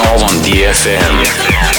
Hall on DFM.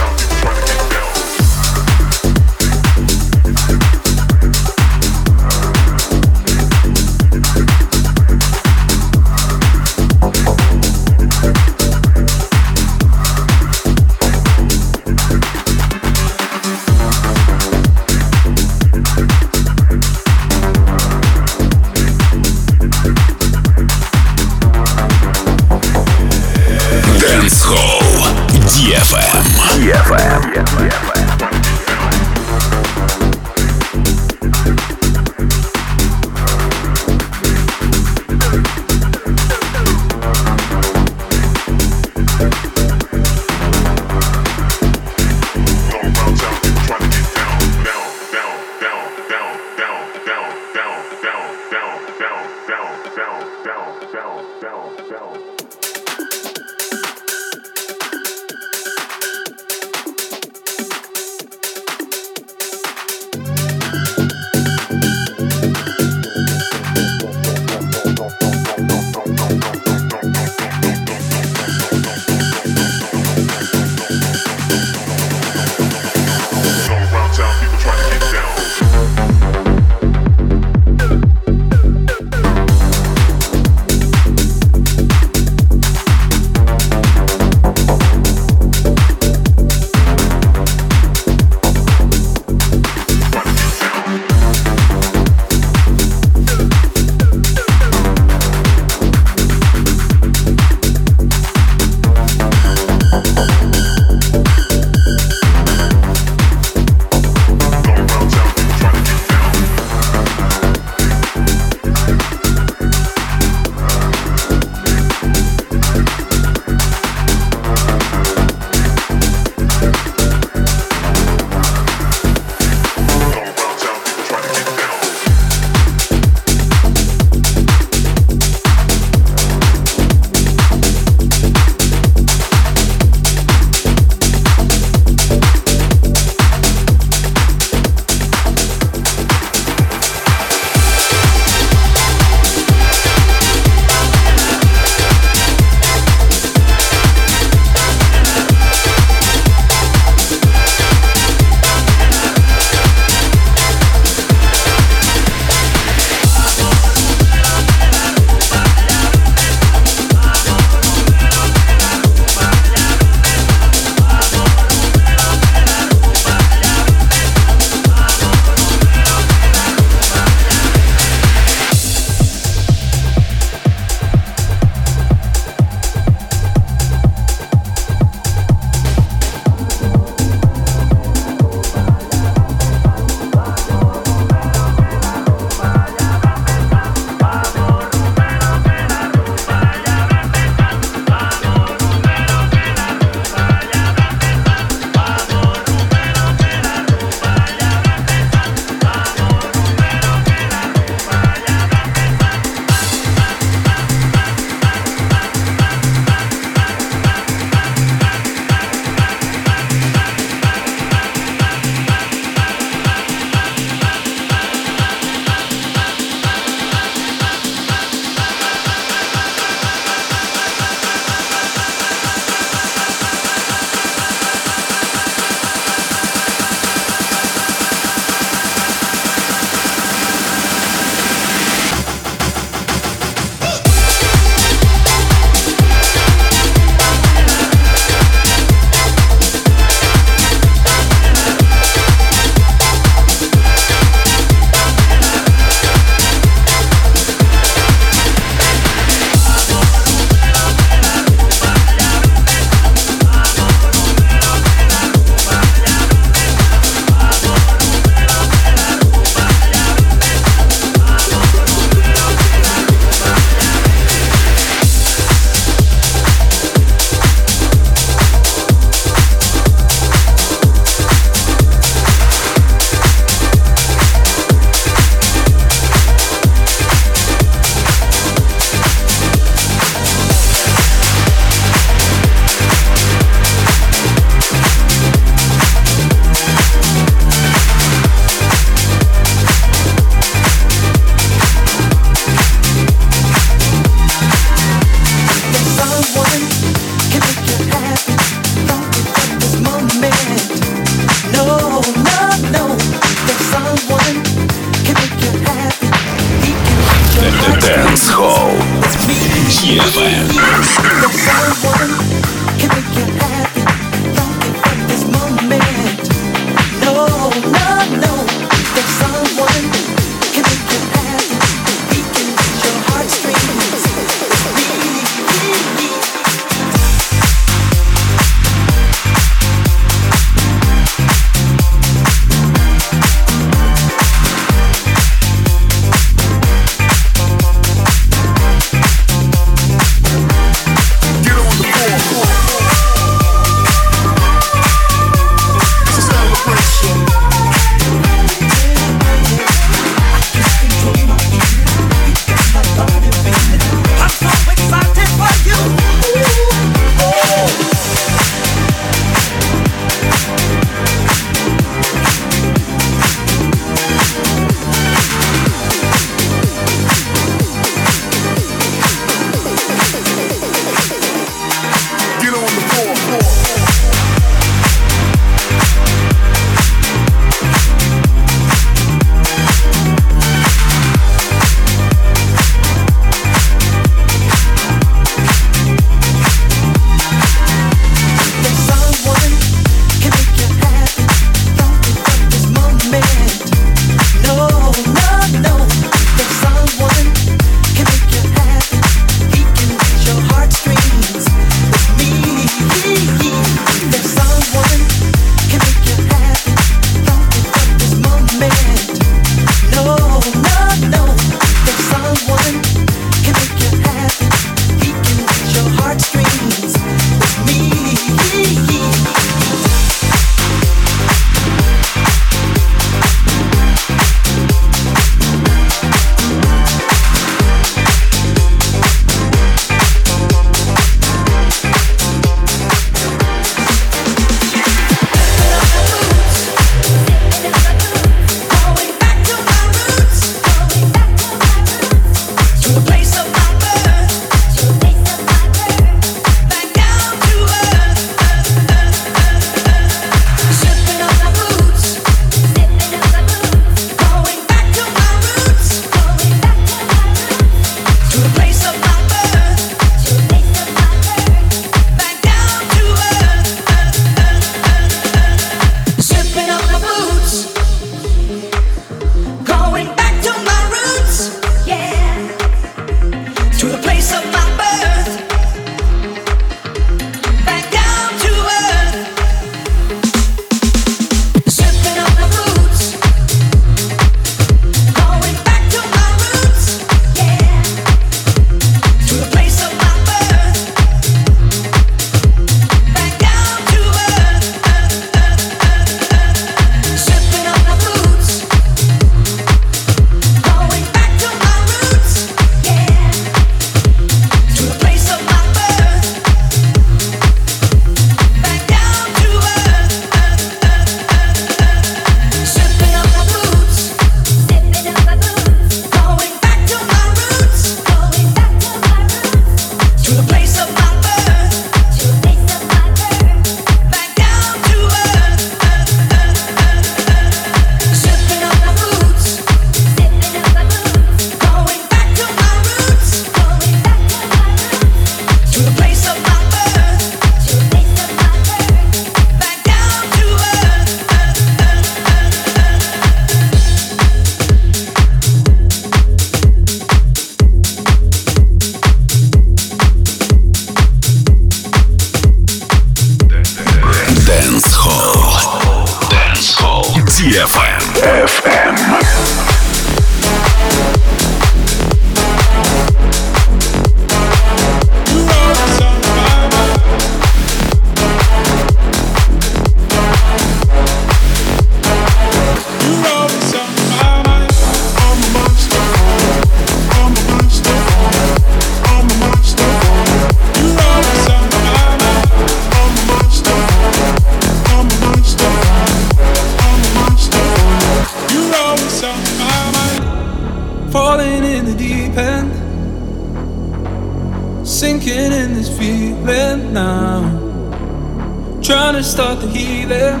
start the healing.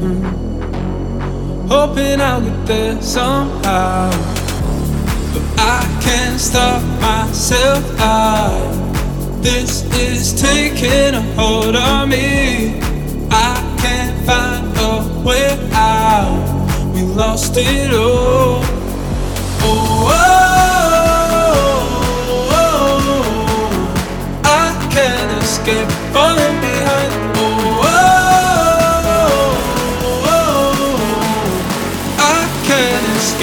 Mm. Hoping I'll get there somehow. But I can't stop myself. I, this is taking a hold on me. I can't find a way out. We lost it all. oh. oh. oh, oh, oh. escape falling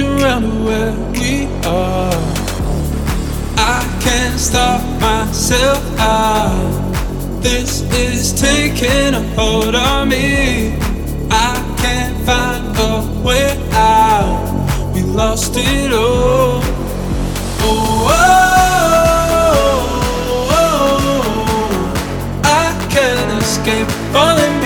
looking around at where we are. I can't stop myself. I, this is taking a hold on me. I can't find a way out. We lost it all. Oh, oh, oh, oh, oh. I can't escape falling.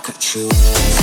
could choose.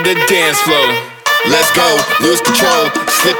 The dance. Let's go, lose control,